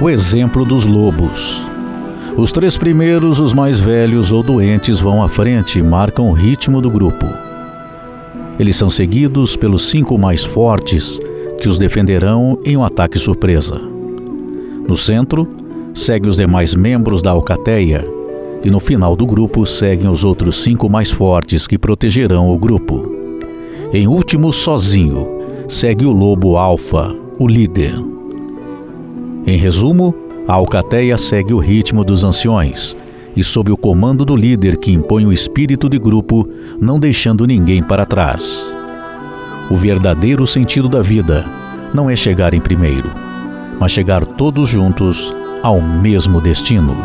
o exemplo dos lobos. Os três primeiros, os mais velhos ou doentes, vão à frente e marcam o ritmo do grupo. Eles são seguidos pelos cinco mais fortes, que os defenderão em um ataque surpresa. No centro, segue os demais membros da alcateia, e no final do grupo seguem os outros cinco mais fortes que protegerão o grupo. Em último, sozinho, segue o lobo alfa, o líder. Em resumo, a alcateia segue o ritmo dos anciões e sob o comando do líder que impõe o espírito de grupo, não deixando ninguém para trás. O verdadeiro sentido da vida não é chegar em primeiro, mas chegar todos juntos ao mesmo destino.